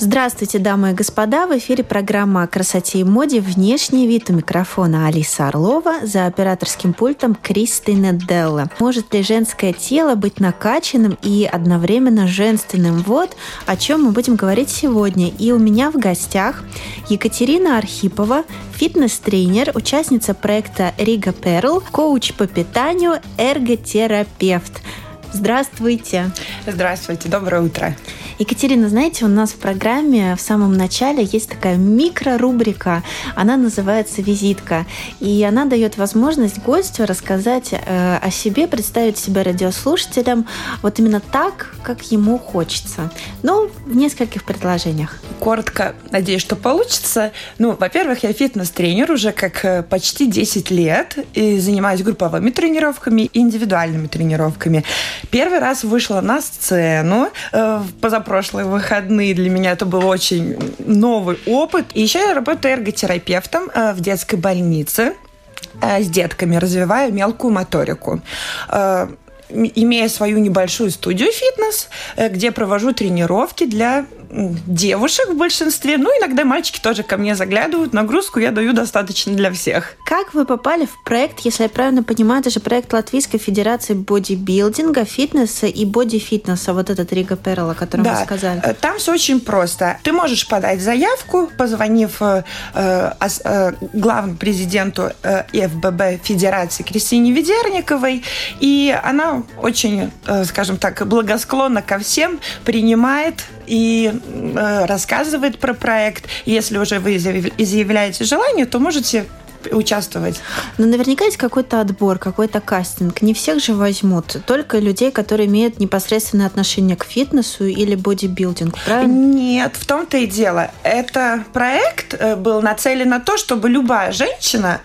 Здравствуйте, дамы и господа! В эфире программа о красоте и моде «Внешний вид» у микрофона Алиса Орлова, за операторским пультом Кристина Делла. Может ли женское тело быть накачанным и одновременно женственным? Вот о чем мы будем говорить сегодня. И у меня в гостях Екатерина Архипова, фитнес-тренер, участница проекта Рига Перл, коуч по питанию, эрготерапевт. Здравствуйте. Здравствуйте, доброе утро. Екатерина, знаете, у нас в программе в самом начале есть такая микро-рубрика, она называется «Визитка», и она дает возможность гостю рассказать э, о себе, представить себя радиослушателям вот именно так, как ему хочется. Ну, в нескольких предложениях. Коротко, надеюсь, что получится. Ну, во-первых, я фитнес-тренер уже как э, почти 10 лет и занимаюсь групповыми тренировками и индивидуальными тренировками. Первый раз вышла на сцену э, позапрошлый прошлые выходные. Для меня это был очень новый опыт. И еще я работаю эрготерапевтом э, в детской больнице э, с детками, развиваю мелкую моторику э, имея свою небольшую студию фитнес, где провожу тренировки для девушек в большинстве. Ну, иногда мальчики тоже ко мне заглядывают. Нагрузку я даю достаточно для всех. Как вы попали в проект, если я правильно понимаю, это же проект Латвийской Федерации бодибилдинга, фитнеса и боди-фитнеса, вот этот Рига Перл, о котором да. вы сказали. Э, там все очень просто. Ты можешь подать заявку, позвонив э, э, главному президенту э, ФББ Федерации Кристине Ведерниковой, и она очень, э, скажем так, благосклонно ко всем принимает и э, рассказывает про проект. Если уже вы изъявляете желание, то можете участвовать. Но наверняка есть какой-то отбор, какой-то кастинг. Не всех же возьмут, только людей, которые имеют непосредственное отношение к фитнесу или бодибилдингу, правильно? Нет, в том-то и дело. Это проект э, был нацелен на то, чтобы любая женщина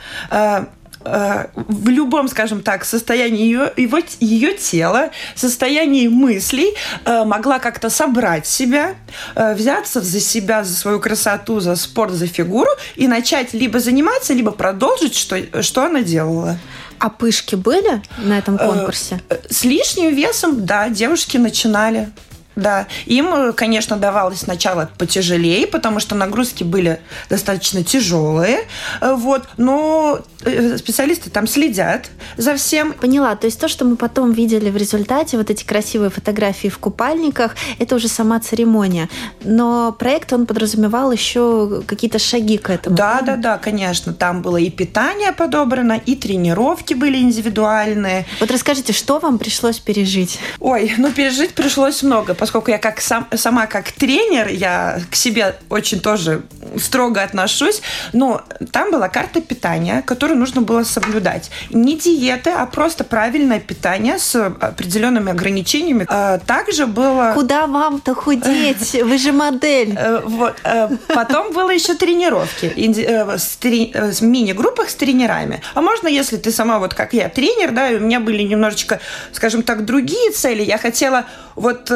э, в любом, скажем так, состоянии ее, его, ее тела, состоянии мыслей э, могла как-то собрать себя, э, взяться за себя, за свою красоту, за спорт, за фигуру и начать либо заниматься, либо продолжить, что, что она делала. А пышки были на этом конкурсе? С лишним весом, да, девушки начинали. Да, им, конечно, давалось сначала потяжелее, потому что нагрузки были достаточно тяжелые, вот, но э, специалисты там следят за всем. Поняла, то есть то, что мы потом видели в результате, вот эти красивые фотографии в купальниках, это уже сама церемония, но проект, он подразумевал еще какие-то шаги к этому. Да, да, да, конечно, там было и питание подобрано, и тренировки были индивидуальные. Вот расскажите, что вам пришлось пережить? Ой, ну пережить пришлось много, поскольку я как сам, сама как тренер, я к себе очень тоже строго отношусь, но там была карта питания, которую нужно было соблюдать. Не диеты, а просто правильное питание с определенными ограничениями. А, также было... Куда вам-то худеть? Вы же модель. Э, вот. Э, потом было еще тренировки э, с мини-группах с тренерами. А можно, если ты сама вот как я тренер, да, и у меня были немножечко, скажем так, другие цели, я хотела вот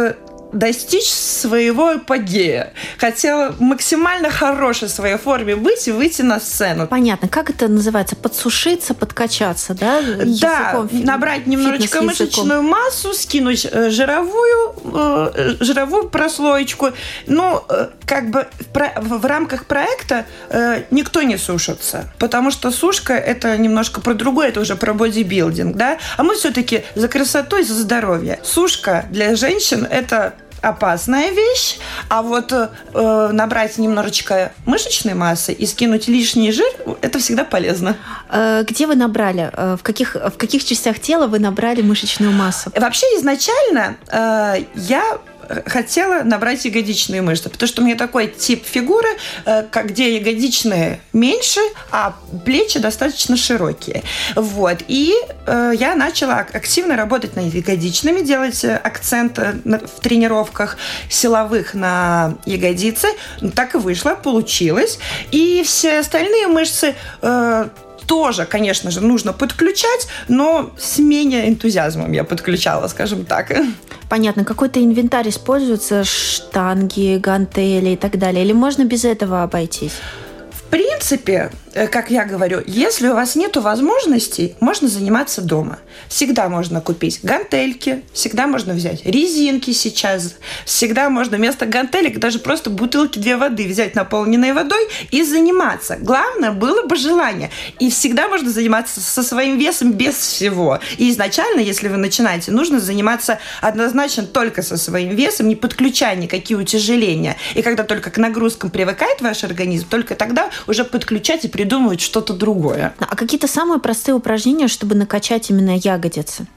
достичь своего апогея. Хотела максимально хорошей своей форме быть и выйти на сцену. Понятно. Как это называется? Подсушиться, подкачаться, да? Да, языком, набрать немножечко мышечную массу, скинуть э, жировую, э, жировую прослоечку. Ну, э, как бы в, в рамках проекта никто не сушится, потому что сушка это немножко про другое, это уже про бодибилдинг, да? А мы все-таки за красоту и за здоровье. Сушка для женщин это опасная вещь, а вот э, набрать немножечко мышечной массы и скинуть лишний жир, это всегда полезно. Э, где вы набрали? Э, в каких, в каких частях тела вы набрали мышечную массу? Вообще изначально э, я хотела набрать ягодичные мышцы, потому что у меня такой тип фигуры, э, где ягодичные меньше, а плечи достаточно широкие. Вот. И э, я начала активно работать над ягодичными, делать акцент в тренировках силовых на ягодицы. Ну, так и вышло, получилось. И все остальные мышцы тоже, конечно же, нужно подключать, но с менее энтузиазмом я подключала, скажем так. Понятно. Какой-то инвентарь используется? Штанги, гантели и так далее? Или можно без этого обойтись? В принципе, как я говорю, если у вас нет возможностей, можно заниматься дома. Всегда можно купить гантельки, всегда можно взять резинки сейчас, всегда можно вместо гантелек даже просто бутылки две воды взять, наполненные водой, и заниматься. Главное было бы желание. И всегда можно заниматься со своим весом без всего. И изначально, если вы начинаете, нужно заниматься однозначно только со своим весом, не подключая никакие утяжеления. И когда только к нагрузкам привыкает ваш организм, только тогда уже подключать и придумывать что-то другое. А какие-то самые простые упражнения, чтобы накачать именно ягодицы?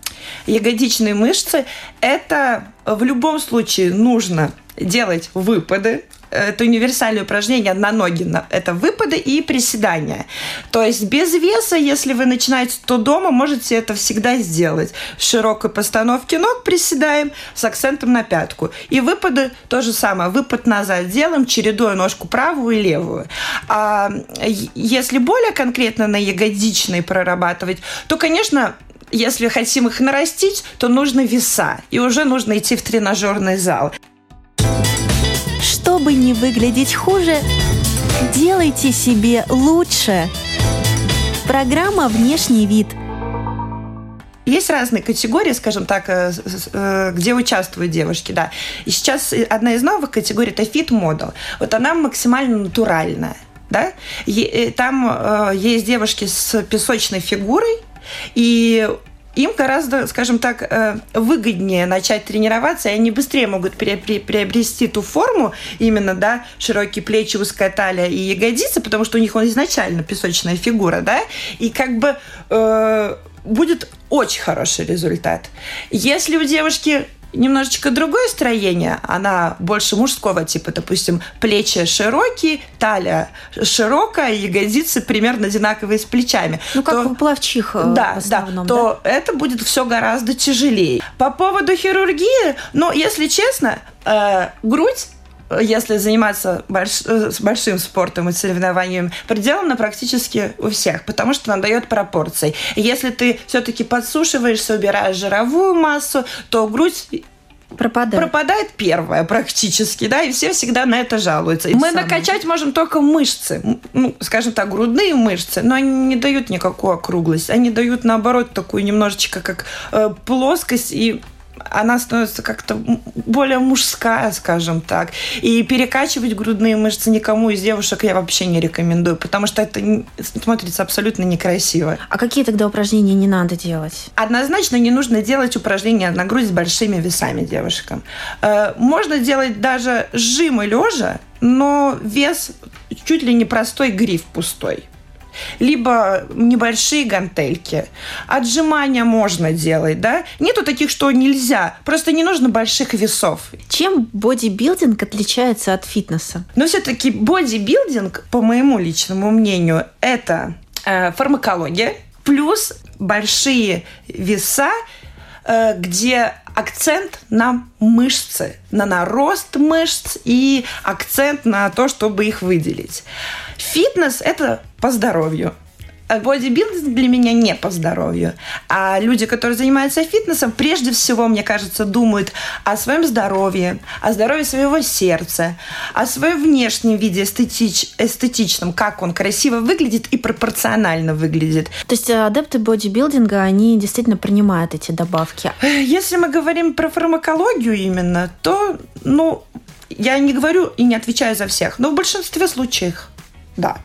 Ягодичные мышцы – это в любом случае нужно делать выпады, это универсальное упражнение на ноги. Это выпады и приседания. То есть без веса, если вы начинаете то дома, можете это всегда сделать. В широкой постановке ног приседаем с акцентом на пятку. И выпады то же самое. Выпад назад делаем, чередуя ножку правую и левую. А если более конкретно на ягодичной прорабатывать, то, конечно, если хотим их нарастить, то нужно веса. И уже нужно идти в тренажерный зал. Чтобы не выглядеть хуже, делайте себе лучше. Программа «Внешний вид» есть разные категории, скажем так, э, э, где участвуют девушки, да. И сейчас одна из новых категорий – это фит-модел. Вот она максимально натуральная, да. И там э, есть девушки с песочной фигурой, и им гораздо, скажем так, э, выгоднее начать тренироваться, и они быстрее могут приобрести ту форму, именно, да, широкие плечи, узкая талия и ягодицы, потому что у них он изначально песочная фигура, да, и как бы э, будет очень хороший результат. Если у девушки немножечко другое строение. Она больше мужского типа, допустим, плечи широкие, талия широкая, ягодицы примерно одинаковые с плечами. Ну, как то, у плавчих да, в основном, да, то да? это будет все гораздо тяжелее. По поводу хирургии, ну, если честно, э, грудь если заниматься больш... Э, большим спортом и соревнованием, пределана практически у всех, потому что она дает пропорции. Если ты все-таки подсушиваешься, убираешь жировую массу, то грудь пропадает. пропадает первая практически, да, и все всегда на это жалуются. Мы самое. накачать можем только мышцы, ну, скажем так, грудные мышцы, но они не дают никакую округлость, они дают, наоборот, такую немножечко как э, плоскость и она становится как-то более мужская, скажем так. И перекачивать грудные мышцы никому из девушек я вообще не рекомендую, потому что это смотрится абсолютно некрасиво. А какие тогда упражнения не надо делать? Однозначно не нужно делать упражнения на грудь с большими весами девушкам. Э, можно делать даже жимы лежа, но вес чуть ли не простой гриф пустой либо небольшие гантельки. Отжимания можно делать, да? Нету таких, что нельзя. Просто не нужно больших весов. Чем бодибилдинг отличается от фитнеса? Но все-таки бодибилдинг, по моему личному мнению, это э, фармакология плюс большие веса, э, где акцент на мышцы, на нарост мышц и акцент на то, чтобы их выделить. Фитнес – это по здоровью. А бодибилдинг для меня не по здоровью. А люди, которые занимаются фитнесом, прежде всего, мне кажется, думают о своем здоровье, о здоровье своего сердца, о своем внешнем виде эстетич, эстетичном, как он красиво выглядит и пропорционально выглядит. То есть э, адепты бодибилдинга, они действительно принимают эти добавки? Если мы говорим про фармакологию именно, то, ну, я не говорю и не отвечаю за всех, но в большинстве случаев, да.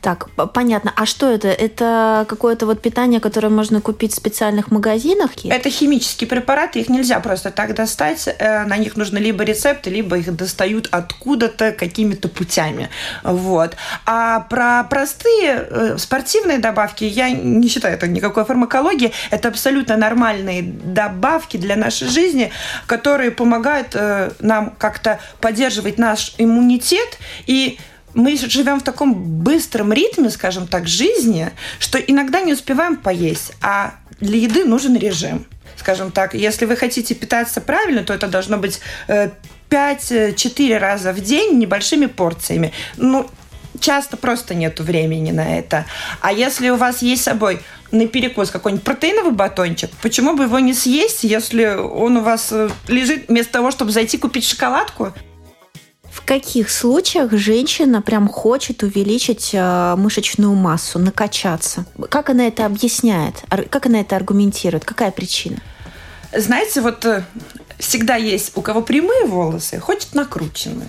Так, понятно. А что это? Это какое-то вот питание, которое можно купить в специальных магазинах? Это химические препараты, их нельзя просто так достать. Э, на них нужны либо рецепты, либо их достают откуда-то какими-то путями. Вот. А про простые э, спортивные добавки я не считаю это никакой фармакологии. Это абсолютно нормальные добавки для нашей жизни, которые помогают э, нам как-то поддерживать наш иммунитет и мы живем в таком быстром ритме, скажем так, жизни, что иногда не успеваем поесть, а для еды нужен режим. Скажем так, если вы хотите питаться правильно, то это должно быть 5-4 э, раза в день небольшими порциями. Ну, часто просто нет времени на это. А если у вас есть с собой на перекус какой-нибудь протеиновый батончик, почему бы его не съесть, если он у вас э, лежит вместо того, чтобы зайти купить шоколадку? В каких случаях женщина прям хочет увеличить э, мышечную массу, накачаться? Как она это объясняет? Как она это аргументирует? Какая причина? Знаете, вот э, всегда есть у кого прямые волосы, хочет накрученные.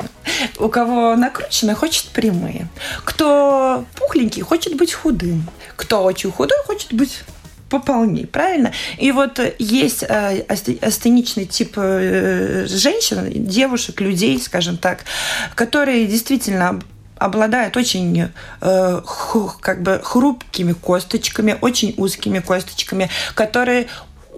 У кого накрученные, хочет прямые. Кто пухленький, хочет быть худым. Кто очень худой, хочет быть пополней, правильно? И вот есть э, астеничный тип э, женщин, девушек, людей, скажем так, которые действительно обладают очень э, ху, как бы хрупкими косточками, очень узкими косточками, которые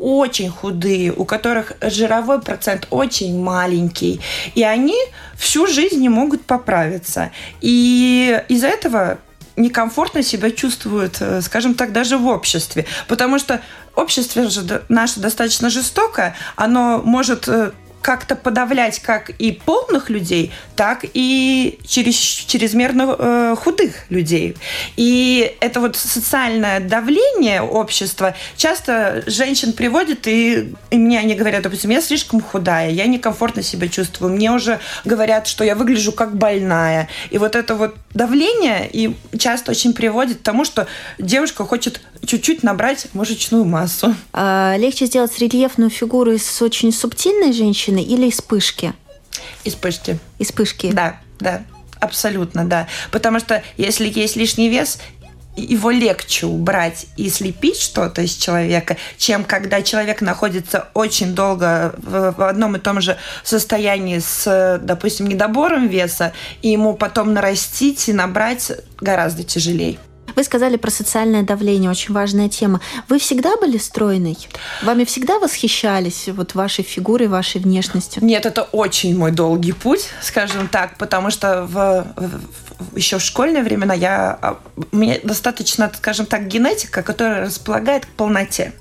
очень худые, у которых жировой процент очень маленький, и они всю жизнь не могут поправиться. И из-за этого некомфортно себя чувствуют, э, скажем так, даже в обществе. Потому что общество же наше достаточно жестокое, оно может э, как-то подавлять как и полных людей, так и через, чрезмерно э, худых людей. И это вот социальное давление общества часто женщин приводит, и, и мне они говорят, допустим, я слишком худая, я некомфортно себя чувствую, мне уже говорят, что я выгляжу как больная. И вот это вот давление и часто очень приводит к тому, что девушка хочет чуть-чуть набрать мышечную массу. А, легче сделать рельефную фигуру из очень субтильной женщины или из пышки? Из пышки. Из пышки? Да, да. Абсолютно, да. Потому что если есть лишний вес, его легче убрать и слепить что-то из человека, чем когда человек находится очень долго в одном и том же состоянии с, допустим, недобором веса, и ему потом нарастить и набрать гораздо тяжелее. Вы сказали про социальное давление, очень важная тема. Вы всегда были стройной? Вами всегда восхищались вот вашей фигурой, вашей внешностью? Нет, это очень мой долгий путь, скажем так, потому что в, в, еще в школьные времена я, а, у меня достаточно, скажем так, генетика, которая располагает к полноте.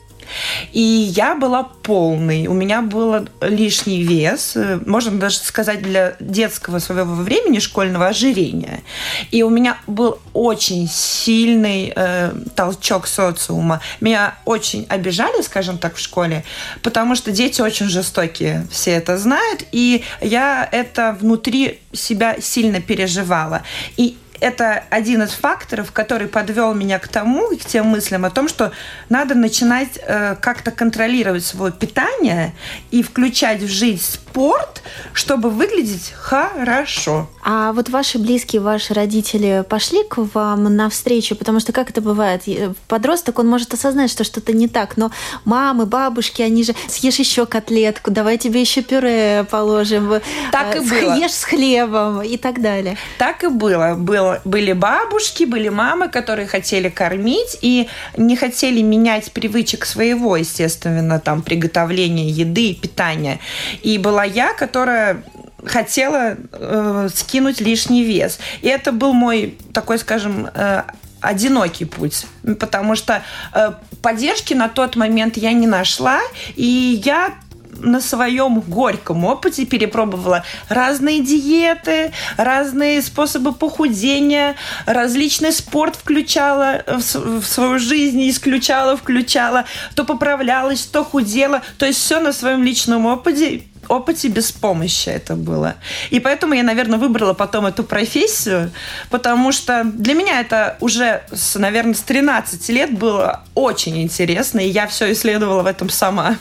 И я была полной. У меня был лишний вес, э, можно даже сказать, для детского своего времени школьного ожирения. И у меня был очень сильный э, толчок социума. Меня очень обижали, скажем так, в школе, потому что дети очень жестокие, все это знают, и я это внутри себя сильно переживала. И это один из факторов, который подвел меня к тому, к тем мыслям о том, что надо начинать э, как-то контролировать свое питание и включать в жизнь спорт, чтобы выглядеть хорошо. А вот ваши близкие, ваши родители пошли к вам навстречу, потому что как это бывает, подросток, он может осознать, что что-то не так, но мамы, бабушки, они же съешь еще котлетку, давай тебе еще пюре положим, так и было. ешь с хлебом и так далее. Так и было. было. Были бабушки, были мамы, которые хотели кормить и не хотели менять привычек своего, естественно, там приготовления еды и питания. И была я, которая хотела э, скинуть лишний вес. И это был мой такой, скажем, э, одинокий путь, потому что э, поддержки на тот момент я не нашла, и я на своем горьком опыте перепробовала разные диеты, разные способы похудения, различный спорт включала в свою жизнь, исключала, включала, то поправлялась, то худела, то есть все на своем личном опыте опыте без помощи это было. И поэтому я, наверное, выбрала потом эту профессию, потому что для меня это уже, с, наверное, с 13 лет было очень интересно, и я все исследовала в этом сама.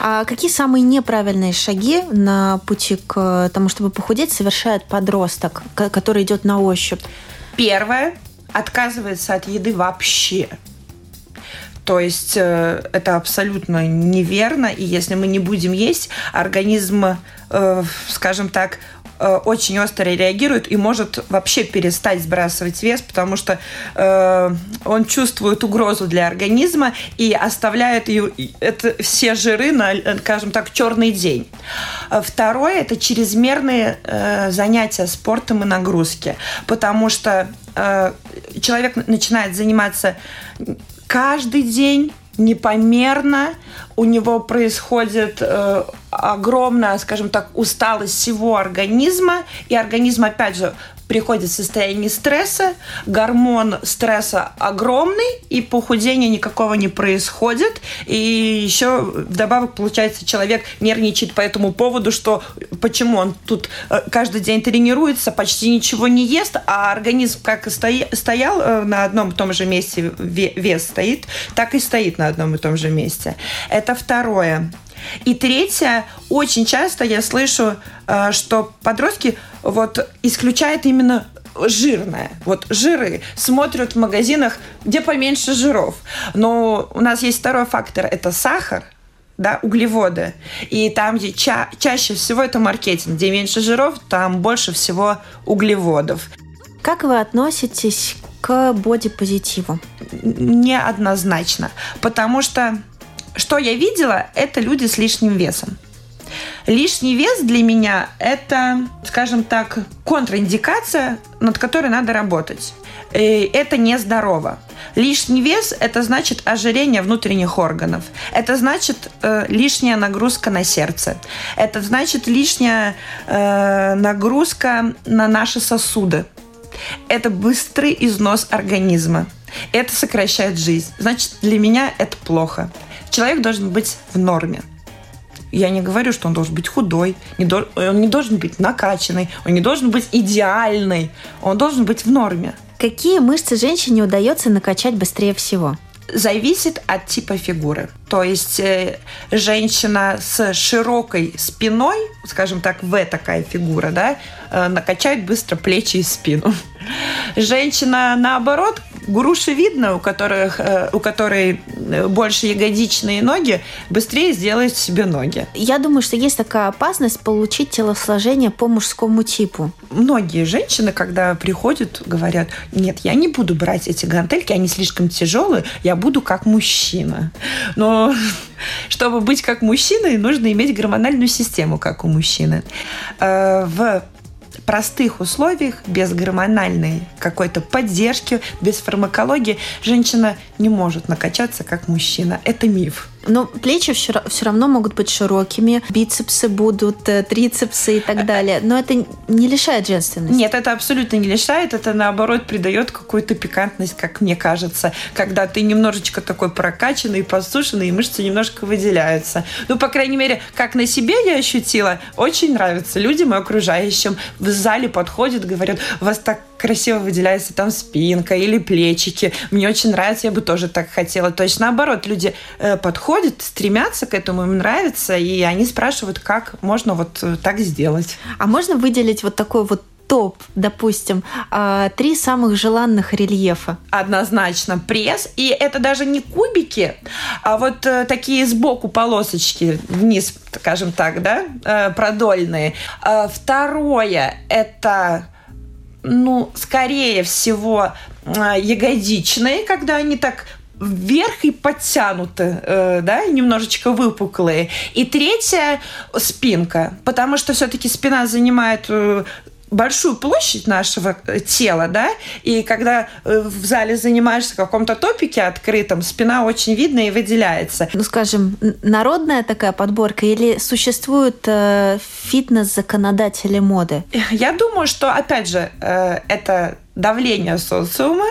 А какие самые неправильные шаги на пути к тому, чтобы похудеть, совершает подросток, который идет на ощупь? Первое отказывается от еды вообще. То есть э, это абсолютно неверно, и если мы не будем есть, организм, э, скажем так, э, очень остро реагирует и может вообще перестать сбрасывать вес, потому что э, он чувствует угрозу для организма и оставляет ее, это все жиры на, скажем так, черный день. Второе – это чрезмерные э, занятия спортом и нагрузки, потому что э, человек начинает заниматься каждый день непомерно, у него происходит э, огромная, скажем так, усталость всего организма, и организм, опять же, приходит в состояние стресса, гормон стресса огромный, и похудения никакого не происходит. И еще вдобавок, получается, человек нервничает по этому поводу, что почему он тут э, каждый день тренируется, почти ничего не ест, а организм как и стоял э, на одном и том же месте, вес стоит, так и стоит на одном и том же месте. Это второе. И третье, очень часто я слышу, э, что подростки вот исключают именно жирное. Вот жиры смотрят в магазинах, где поменьше жиров. Но у нас есть второй фактор – это сахар – да, углеводы. И там, где ча чаще всего это маркетинг, где меньше жиров, там больше всего углеводов. Как вы относитесь к бодипозитиву? Неоднозначно. Потому что что я видела, это люди с лишним весом. Лишний вес для меня – это, скажем так, контраиндикация, над которой надо работать. И это нездорово. Лишний вес – это значит ожирение внутренних органов. Это значит э, лишняя нагрузка на сердце. Это значит лишняя э, нагрузка на наши сосуды. Это быстрый износ организма. Это сокращает жизнь. Значит, для меня это плохо. Человек должен быть в норме. Я не говорю, что он должен быть худой, не до... он не должен быть накачанный, он не должен быть идеальный, он должен быть в норме. Какие мышцы женщине удается накачать быстрее всего? зависит от типа фигуры. То есть э, женщина с широкой спиной, скажем так, В такая фигура, да, э, накачает быстро плечи и спину. Женщина, наоборот, грушевидная, у, которых, э, у которой э, больше ягодичные ноги, быстрее сделает себе ноги. Я думаю, что есть такая опасность получить телосложение по мужскому типу. Многие женщины, когда приходят, говорят, нет, я не буду брать эти гантельки, они слишком тяжелые, я буду как мужчина. Но чтобы быть как мужчиной, нужно иметь гормональную систему, как у мужчины. Э, в простых условиях, без гормональной какой-то поддержки, без фармакологии, женщина не может накачаться как мужчина. Это миф. Но плечи все, все равно могут быть широкими, бицепсы будут, э, трицепсы и так далее. Но это не лишает женственности. Нет, это абсолютно не лишает. Это, наоборот, придает какую-то пикантность, как мне кажется, когда ты немножечко такой прокачанный, подсушенный, и мышцы немножко выделяются. Ну, по крайней мере, как на себе я ощутила, очень нравится людям и окружающим. В зале подходят, говорят, у вас так красиво выделяется там спинка или плечики. Мне очень нравится, я бы тоже так хотела. То есть, наоборот, люди э, подходят, стремятся к этому, им нравится, и они спрашивают, как можно вот э, так сделать. А можно выделить вот такой вот топ, допустим, а, три самых желанных рельефа? Однозначно пресс. И это даже не кубики, а вот э, такие сбоку полосочки вниз, скажем так, да, э, продольные. А второе – это ну, скорее всего, а, ягодичные, когда они так вверх и подтянуты, э, да, немножечко выпуклые. И третья спинка, потому что все-таки спина занимает большую площадь нашего э, тела, да, и когда э, в зале занимаешься в каком-то топике открытом, спина очень видна и выделяется. Ну, скажем, народная такая подборка или существуют э, фитнес-законодатели моды? Я думаю, что, опять же, э, это давление социума.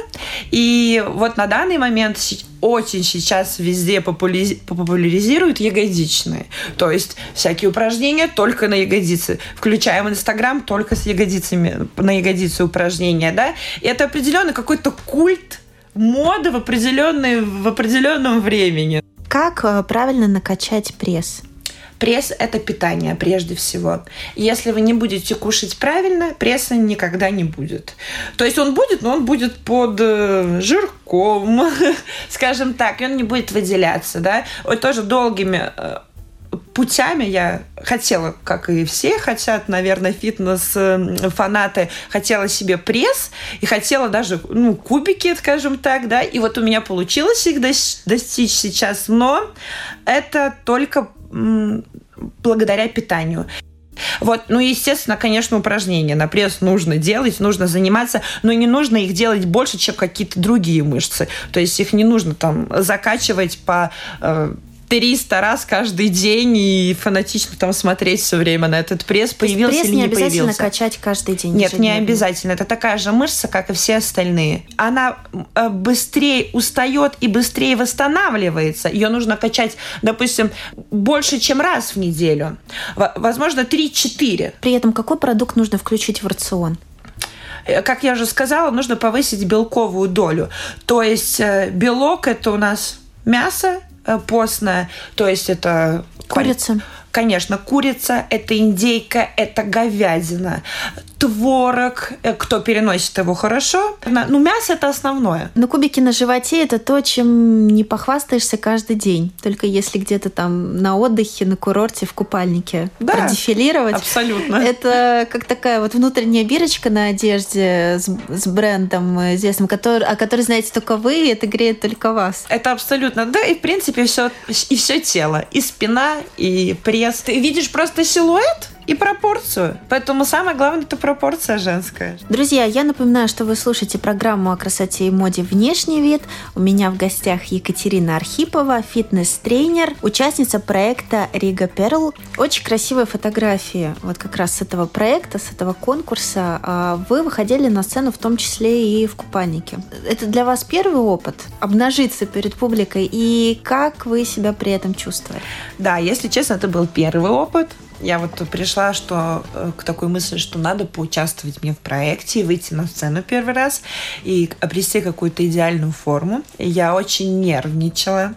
И вот на данный момент очень сейчас везде популяризируют ягодичные. То есть всякие упражнения только на ягодицы. Включаем Инстаграм только с ягодицами, на ягодицы упражнения, да. И это определенный какой-то культ моды в, определенной, в определенном времени. Как э, правильно накачать пресс? Пресс – это питание прежде всего. Если вы не будете кушать правильно, пресса никогда не будет. То есть он будет, но он будет под э, жирком, скажем так, и он не будет выделяться. Да? Вот тоже долгими э, путями я хотела, как и все хотят, наверное, фитнес-фанаты, хотела себе пресс и хотела даже, ну, кубики, скажем так, да, и вот у меня получилось их достичь сейчас, но это только благодаря питанию. Вот, ну, естественно, конечно, упражнения на пресс нужно делать, нужно заниматься, но не нужно их делать больше, чем какие-то другие мышцы. То есть их не нужно там закачивать по э, 300 раз каждый день и фанатично там смотреть все время на этот пресс, появился пресс или не, не обязательно появился. качать каждый день. Нет, не обязательно. Это такая же мышца, как и все остальные. Она э, быстрее устает и быстрее восстанавливается. Ее нужно качать, допустим, больше, чем раз в неделю. Возможно, 3-4. При этом какой продукт нужно включить в рацион? Э, как я уже сказала, нужно повысить белковую долю. То есть э, белок это у нас мясо, постная, то есть это курица. Конечно, курица, это индейка, это говядина творог, э, кто переносит его хорошо. Ну, мясо это основное. Но кубики на животе это то, чем не похвастаешься каждый день. Только если где-то там на отдыхе, на курорте, в купальнике да, продефилировать. Абсолютно. Это как такая вот внутренняя бирочка на одежде с, с брендом известным, который, о которой знаете только вы, и это греет только вас. Это абсолютно. Да, и в принципе все, и все тело. И спина, и пресс. Ты видишь просто силуэт, и пропорцию. Поэтому самое главное это пропорция женская. Друзья, я напоминаю, что вы слушаете программу о красоте и моде «Внешний вид». У меня в гостях Екатерина Архипова, фитнес-тренер, участница проекта «Рига Перл». Очень красивые фотографии вот как раз с этого проекта, с этого конкурса. А вы выходили на сцену в том числе и в купальнике. Это для вас первый опыт обнажиться перед публикой и как вы себя при этом чувствовали? Да, если честно, это был первый опыт я вот пришла что, э, к такой мысли, что надо поучаствовать мне в проекте, выйти на сцену первый раз и обрести какую-то идеальную форму. Я очень нервничала,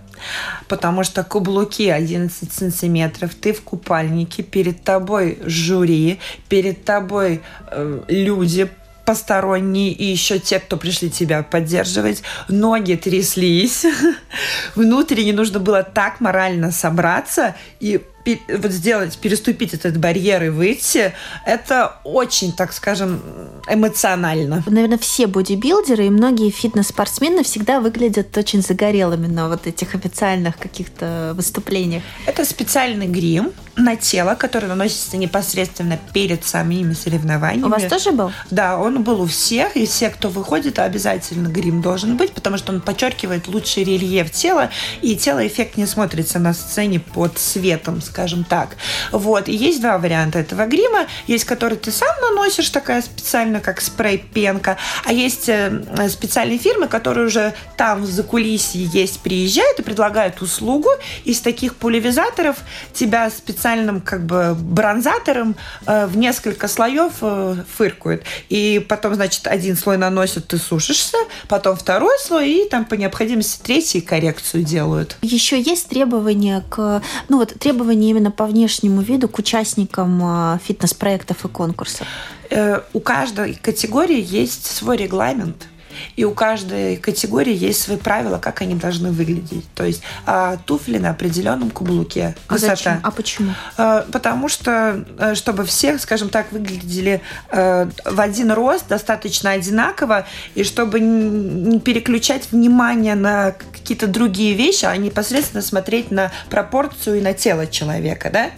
потому что каблуки 11 сантиметров, ты в купальнике, перед тобой жюри, перед тобой э, люди посторонние и еще те, кто пришли тебя поддерживать. Ноги тряслись. Внутренне нужно было так морально собраться и вот сделать, переступить этот барьер и выйти, это очень, так скажем, эмоционально. Наверное, все бодибилдеры и многие фитнес-спортсмены всегда выглядят очень загорелыми на вот этих официальных каких-то выступлениях. Это специальный грим на тело, который наносится непосредственно перед самими соревнованиями. У вас тоже был? Да, он был у всех, и все, кто выходит, обязательно грим должен быть, потому что он подчеркивает лучший рельеф тела, и тело эффектнее смотрится на сцене под светом, скажем скажем так. Вот. И есть два варианта этого грима. Есть, который ты сам наносишь, такая специально, как спрей-пенка. А есть э, специальные фирмы, которые уже там в закулисье есть, приезжают и предлагают услугу. Из таких пулевизаторов тебя специальным как бы бронзатором э, в несколько слоев э, фыркают. И потом, значит, один слой наносят, ты сушишься, потом второй слой, и там по необходимости третий коррекцию делают. Еще есть требования к... Ну вот требования именно по внешнему виду к участникам а, фитнес-проектов и конкурсов? Э, у каждой категории есть свой регламент и у каждой категории есть свои правила, как они должны выглядеть. То есть а, туфли на определенном каблуке. А высота. зачем? А почему? А, потому что, э, чтобы все, скажем так, выглядели а, в один рост, достаточно одинаково, и чтобы не переключать внимание на какие-то другие вещи, а непосредственно смотреть на пропорцию и на тело человека, да?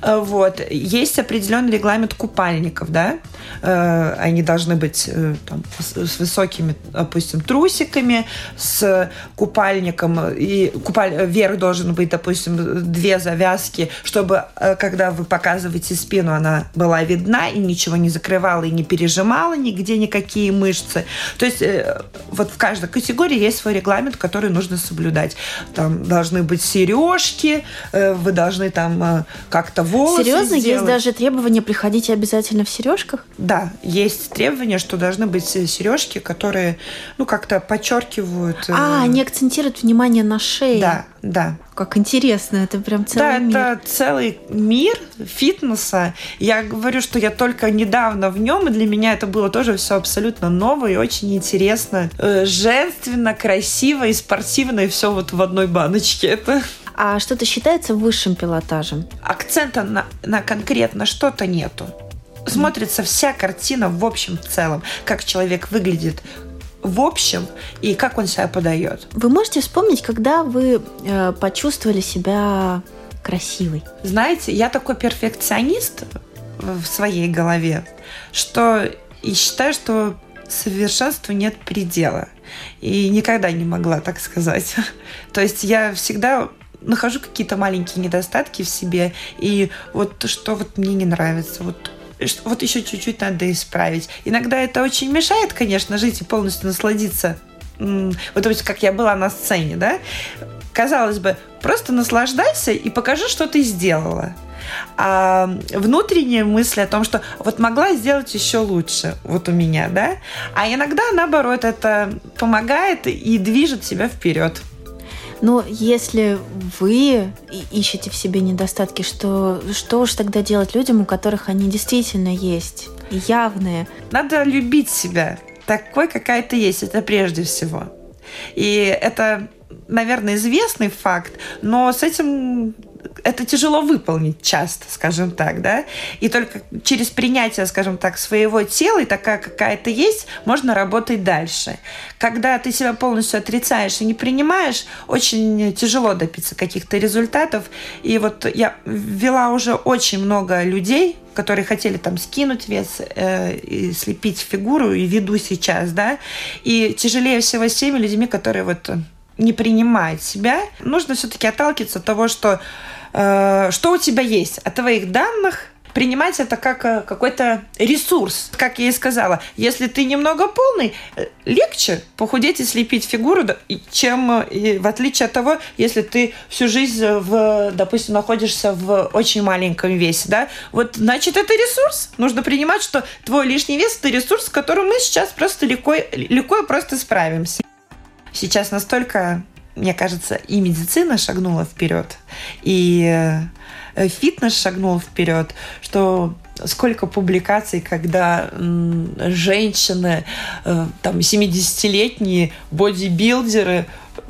А, вот. Есть определенный регламент купальников, да? Они должны быть там, с высокими допустим, трусиками, с купальником, и купаль... верх должен быть, допустим, две завязки, чтобы, э, когда вы показываете спину, она была видна и ничего не закрывала и не пережимала нигде никакие мышцы. То есть э, вот в каждой категории есть свой регламент, который нужно соблюдать. Там должны быть сережки, э, вы должны там как-то волосы Серьезно? Сделать. Есть даже требования приходить обязательно в сережках? Да, есть требования, что должны быть сережки, которые которые, ну, как-то подчеркивают. Э, а, они акцентируют внимание на шее. Да, да. Как интересно, это прям целый да, мир. Да, это целый мир фитнеса. Я говорю, что я только недавно в нем, и для меня это было тоже все абсолютно новое и очень интересно. Э, женственно, красиво и спортивно, и все вот в одной баночке. Это а что-то считается высшим пилотажем? Акцента на, на конкретно что-то нету. Смотрится вся картина в общем целом, как человек выглядит в общем и как он себя подает. Вы можете вспомнить, когда вы э, почувствовали себя красивой? Знаете, я такой перфекционист в своей голове, что и считаю, что совершенству нет предела. И никогда не могла так сказать. То есть я всегда нахожу какие-то маленькие недостатки в себе, и вот что вот мне не нравится, вот вот еще чуть-чуть надо исправить. Иногда это очень мешает, конечно, жить и полностью насладиться. Вот есть, как я была на сцене, да? Казалось бы, просто наслаждайся и покажи, что ты сделала. А внутренняя мысль о том, что вот могла сделать еще лучше, вот у меня, да? А иногда, наоборот, это помогает и движет себя вперед. Но если вы ищете в себе недостатки, что, что уж тогда делать людям, у которых они действительно есть, явные? Надо любить себя такой, какая ты есть, это прежде всего. И это, наверное, известный факт, но с этим это тяжело выполнить часто, скажем так, да, и только через принятие, скажем так, своего тела и такая, какая то есть, можно работать дальше. Когда ты себя полностью отрицаешь и не принимаешь, очень тяжело добиться каких-то результатов. И вот я вела уже очень много людей, которые хотели там скинуть вес э, и слепить фигуру, и веду сейчас, да, и тяжелее всего с теми людьми, которые вот не принимают себя. Нужно все-таки отталкиваться от того, что что у тебя есть от твоих данных, принимать это как э, какой-то ресурс. Как я и сказала, если ты немного полный, э, легче похудеть и слепить фигуру, чем в отличие от того, если ты всю жизнь, в, допустим, находишься в очень маленьком весе. Да? Вот, значит, это ресурс. Нужно принимать, что твой лишний вес – это ресурс, с которым мы сейчас просто легко, легко и просто справимся. Сейчас настолько мне кажется, и медицина шагнула вперед, и э, фитнес шагнул вперед, что сколько публикаций, когда женщины, э, там, 70-летние бодибилдеры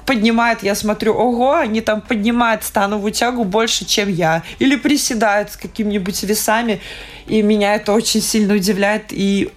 поднимают, я смотрю, ого, они там поднимают становую тягу больше, чем я. Или приседают с какими-нибудь весами. И меня это очень сильно удивляет и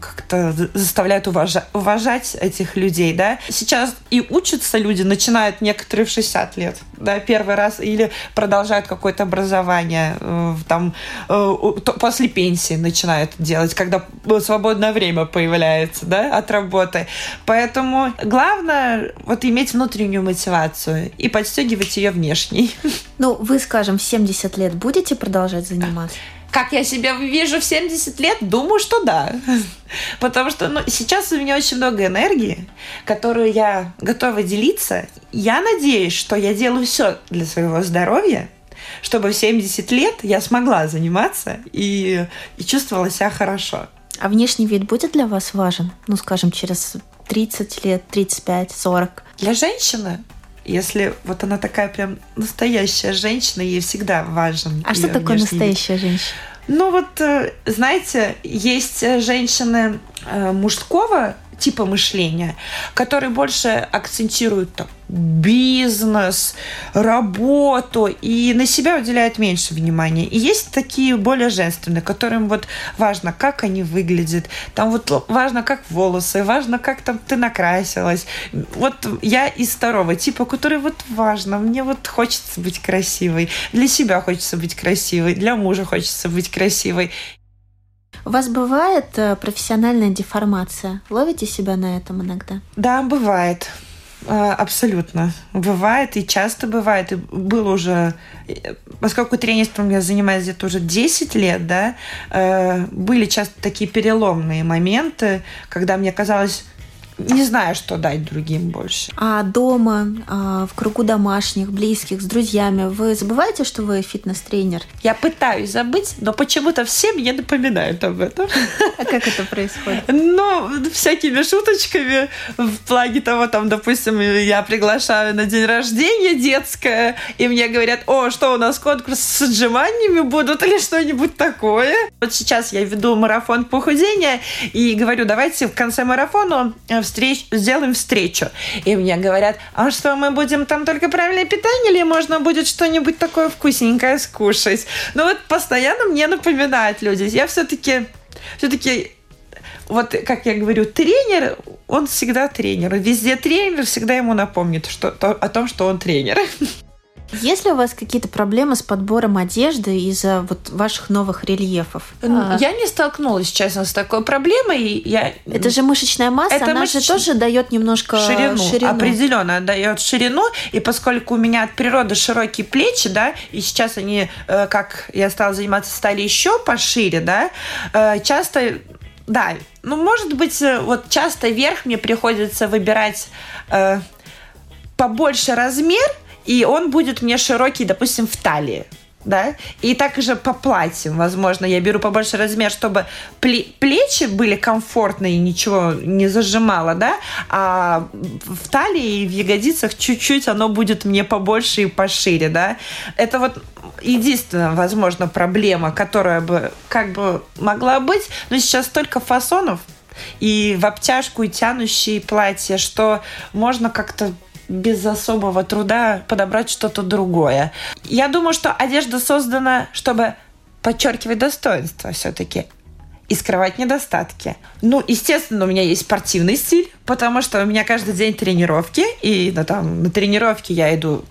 как-то заставляют уважать, уважать этих людей, да. Сейчас и учатся люди, начинают некоторые в 60 лет, да, первый раз, или продолжают какое-то образование, э, там, э, после пенсии начинают делать, когда свободное время появляется, да, от работы. Поэтому главное вот иметь внутреннюю мотивацию и подстегивать ее внешней. Ну, вы, скажем, в 70 лет будете продолжать заниматься? Как я себя вижу в 70 лет? Думаю, что да. Потому что ну, сейчас у меня очень много энергии, которую я готова делиться. Я надеюсь, что я делаю все для своего здоровья, чтобы в 70 лет я смогла заниматься и, и чувствовала себя хорошо. А внешний вид будет для вас важен? Ну, скажем, через 30 лет, 35, 40? Для женщины если вот она такая прям настоящая женщина, ей всегда важен. А что такое настоящая вид. женщина? Ну вот, э, знаете, есть женщины э, мужского типа мышления, который больше акцентирует там, бизнес, работу и на себя уделяют меньше внимания. И есть такие более женственные, которым вот важно, как они выглядят, там вот важно, как волосы, важно, как там ты накрасилась. Вот я из второго типа, который вот важно, мне вот хочется быть красивой, для себя хочется быть красивой, для мужа хочется быть красивой. У вас бывает э, профессиональная деформация? Ловите себя на этом иногда? Да, бывает. Э, абсолютно. Бывает и часто бывает. И было уже, э, поскольку тренерством я занимаюсь где-то уже 10 лет, да, были часто такие переломные моменты, когда мне казалось, не знаю, что дать другим больше. А дома, а, в кругу домашних, близких, с друзьями, вы забываете, что вы фитнес-тренер? Я пытаюсь забыть, но почему-то все мне напоминают об этом. А как это происходит? Ну, всякими шуточками в плане того, там, допустим, я приглашаю на день рождения детское, и мне говорят, о, что у нас конкурс с отжиманиями будут или что-нибудь такое. Вот сейчас я веду марафон похудения и говорю, давайте в конце марафона э, встреч, сделаем встречу. И мне говорят, а что, мы будем там только правильное питание или можно будет что-нибудь такое вкусненькое скушать? Ну вот постоянно мне напоминают люди. Я все-таки все-таки вот, как я говорю, тренер, он всегда тренер. Везде тренер всегда ему напомнит что, то, о том, что он тренер. Есть ли у вас какие-то проблемы с подбором одежды из-за вот ваших новых рельефов? А. Я не столкнулась, честно, с такой проблемой. Я... Это же мышечная масса, Это она мышеч... же тоже дает немножко ширину. ширину. Определенно дает ширину. И поскольку у меня от природы широкие плечи, да, и сейчас они, э, как я стала заниматься, стали еще пошире, да, э, часто да, ну, может быть, э, вот часто вверх мне приходится выбирать э, побольше размер, и он будет мне широкий, допустим, в талии да, и также по платьям, возможно, я беру побольше размер, чтобы плечи были комфортные, ничего не зажимало, да, а в талии и в ягодицах чуть-чуть оно будет мне побольше и пошире, да. Это вот единственная, возможно, проблема, которая бы как бы могла быть, но сейчас столько фасонов, и в обтяжку, и тянущие платья, что можно как-то без особого труда подобрать что-то другое. Я думаю, что одежда создана, чтобы подчеркивать достоинство все-таки и скрывать недостатки. Ну, естественно, у меня есть спортивный стиль, потому что у меня каждый день тренировки, и ну, там, на тренировке я иду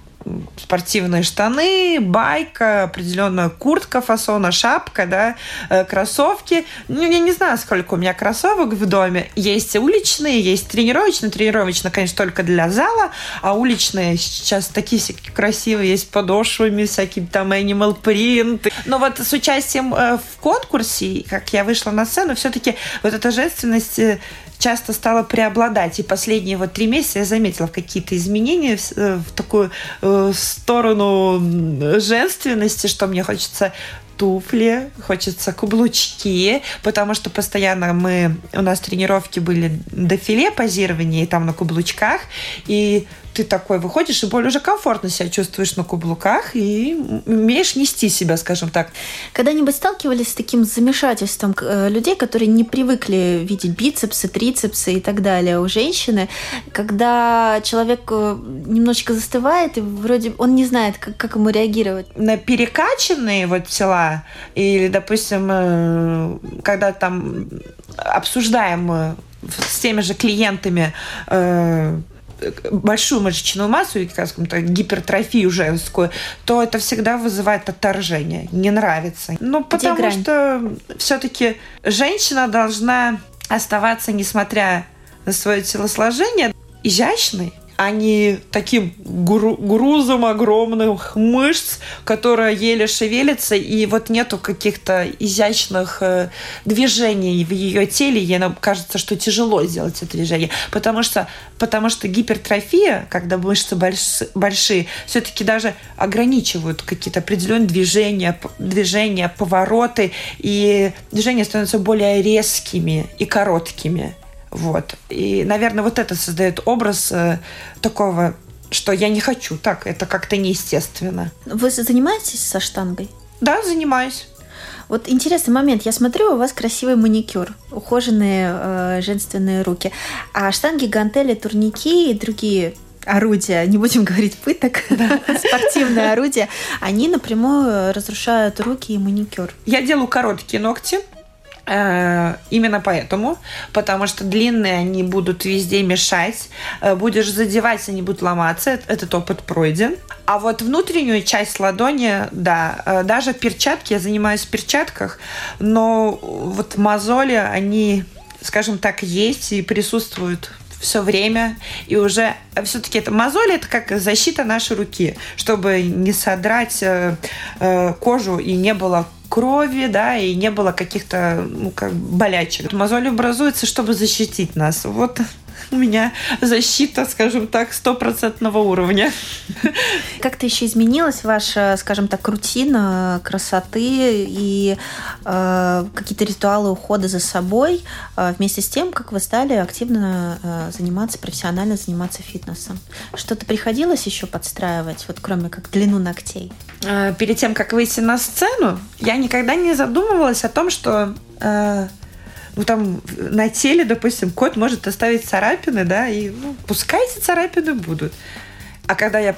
спортивные штаны, байка, определенная куртка фасона, шапка, да, э, кроссовки. Ну, я не знаю, сколько у меня кроссовок в доме. Есть уличные, есть тренировочные. Тренировочные, конечно, только для зала, а уличные сейчас такие всякие красивые, есть подошвами, всякие там animal print. Но вот с участием э, в конкурсе, как я вышла на сцену, все-таки вот эта женственность э, часто стала преобладать. И последние вот три месяца я заметила какие-то изменения в, э, в такую э, сторону женственности, что мне хочется туфли, хочется каблучки, потому что постоянно мы, у нас тренировки были дефиле позирование, и там на каблучках, и ты такой выходишь и более уже комфортно себя чувствуешь на каблуках и умеешь нести себя, скажем так. Когда-нибудь сталкивались с таким замешательством э, людей, которые не привыкли видеть бицепсы, трицепсы и так далее у женщины, когда человек э, немножечко застывает и вроде он не знает, как, как ему реагировать? На перекачанные вот тела или, допустим, э, когда там обсуждаем с теми же клиентами э, большую мышечную массу или, скажем так, гипертрофию женскую, то это всегда вызывает отторжение, не нравится. Ну, потому что все-таки женщина должна оставаться, несмотря на свое телосложение, изящной, а не таким гру грузом огромных мышц, которая еле шевелится, и вот нету каких-то изящных э, движений в ее теле. Ей нам кажется, что тяжело сделать это движение, потому что, потому что гипертрофия, когда мышцы больш большие, все-таки даже ограничивают какие-то определенные движения, движения, повороты, и движения становятся более резкими и короткими. Вот. И, наверное, вот это создает образ э, такого, что я не хочу так, это как-то неестественно. Вы занимаетесь со штангой? Да, занимаюсь. Вот интересный момент. Я смотрю, у вас красивый маникюр, ухоженные э, женственные руки. А штанги, гантели, турники и другие орудия, не будем говорить пыток, да. спортивные орудия, они напрямую разрушают руки и маникюр. Я делаю короткие ногти, именно поэтому, потому что длинные они будут везде мешать, э, будешь задевать, они будут ломаться, этот опыт пройден. А вот внутреннюю часть ладони, да, э, даже в перчатке, я занимаюсь в перчатках, но вот мозоли, они, скажем так, есть и присутствуют все время, и уже все-таки это мозоли это как защита нашей руки, чтобы не содрать э, э, кожу и не было крови, да, и не было каких-то ну, как болячек. Мозоль образуется, чтобы защитить нас. Вот у меня защита, скажем так, стопроцентного уровня. Как-то еще изменилась ваша, скажем так, рутина красоты и э, какие-то ритуалы ухода за собой э, вместе с тем, как вы стали активно э, заниматься, профессионально заниматься фитнесом? Что-то приходилось еще подстраивать, вот кроме как длину ногтей? Э, перед тем, как выйти на сцену, я никогда не задумывалась о том, что э, ну, там на теле, допустим, кот может оставить царапины, да, и ну, пускай эти царапины будут. А когда я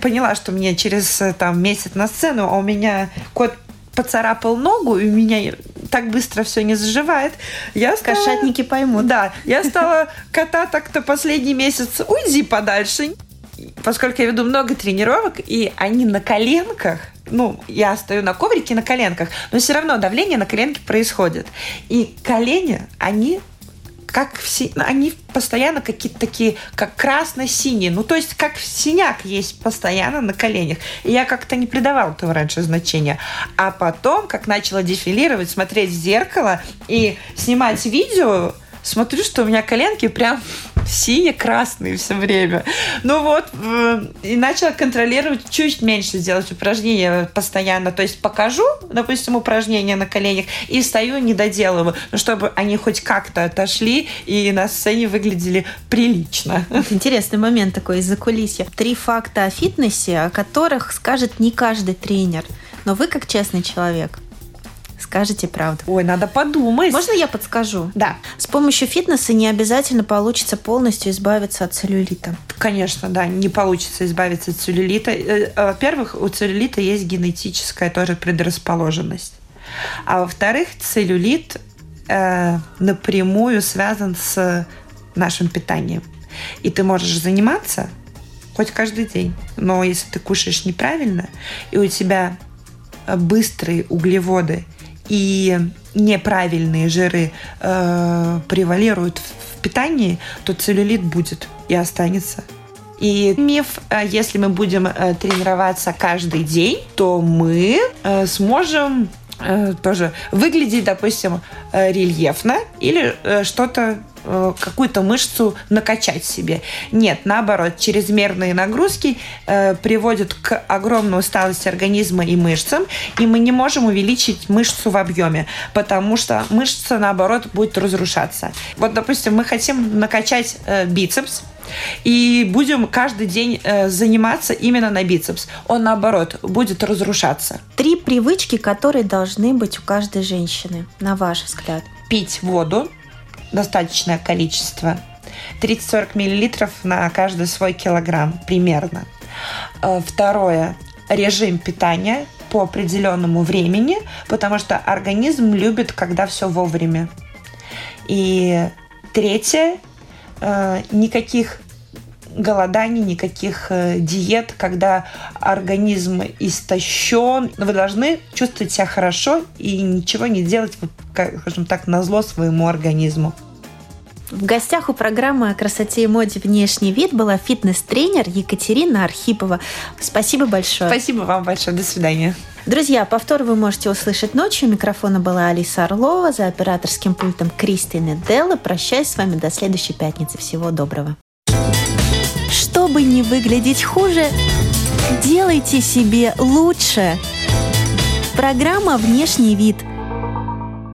поняла, что мне через там месяц на сцену, а у меня кот поцарапал ногу, и у меня так быстро все не заживает. Я стала... Кошатники поймут. Да, я стала кота так-то последний месяц уйди подальше. Поскольку я веду много тренировок, и они на коленках, ну, я стою на коврике на коленках, но все равно давление на коленки происходит. И колени, они как все, они постоянно какие-то такие, как красно-синие. Ну, то есть, как синяк есть постоянно на коленях. И я как-то не придавала этого раньше значения. А потом, как начала дефилировать, смотреть в зеркало и снимать видео, смотрю, что у меня коленки прям сине-красные все время. Ну вот, э, и начала контролировать чуть меньше делать упражнения постоянно. То есть покажу, допустим, упражнения на коленях и стою, не доделываю, чтобы они хоть как-то отошли и на сцене выглядели прилично. Интересный момент такой из-за кулисья. Три факта о фитнесе, о которых скажет не каждый тренер. Но вы, как честный человек, скажете правду. Ой, надо подумать. Можно я подскажу? Да. С помощью фитнеса не обязательно получится полностью избавиться от целлюлита. Конечно, да, не получится избавиться от целлюлита. Э, э, во-первых, у целлюлита есть генетическая тоже предрасположенность. А во-вторых, целлюлит э, напрямую связан с нашим питанием. И ты можешь заниматься хоть каждый день. Но если ты кушаешь неправильно, и у тебя быстрые углеводы и неправильные жиры э, превалируют в питании, то целлюлит будет и останется. И миф, э, если мы будем э, тренироваться каждый день, то мы э, сможем тоже выглядеть, допустим, рельефно или что-то Э, какую-то мышцу накачать себе. Нет, наоборот, чрезмерные нагрузки э, приводят к огромной усталости организма и мышцам, и мы не можем увеличить мышцу в объеме, потому что мышца, наоборот, будет разрушаться. Вот, допустим, мы хотим накачать э, бицепс, и будем каждый день э, заниматься именно на бицепс. Он, наоборот, будет разрушаться. Три привычки, которые должны быть у каждой женщины, на ваш взгляд. Пить воду, достаточное количество. 30-40 миллилитров на каждый свой килограмм примерно. Э, второе. Режим питания по определенному времени, потому что организм любит, когда все вовремя. И третье. Э, никаких голоданий, никаких э, диет, когда организм истощен. Вы должны чувствовать себя хорошо и ничего не делать, скажем так, на зло своему организму. В гостях у программы о красоте и моде «Внешний вид» была фитнес-тренер Екатерина Архипова. Спасибо большое. Спасибо вам большое. До свидания. Друзья, повтор вы можете услышать ночью. У микрофона была Алиса Орлова, за операторским пультом Кристина Делла. Прощаюсь с вами до следующей пятницы. Всего доброго. Чтобы не выглядеть хуже, делайте себе лучше. Программа «Внешний вид» –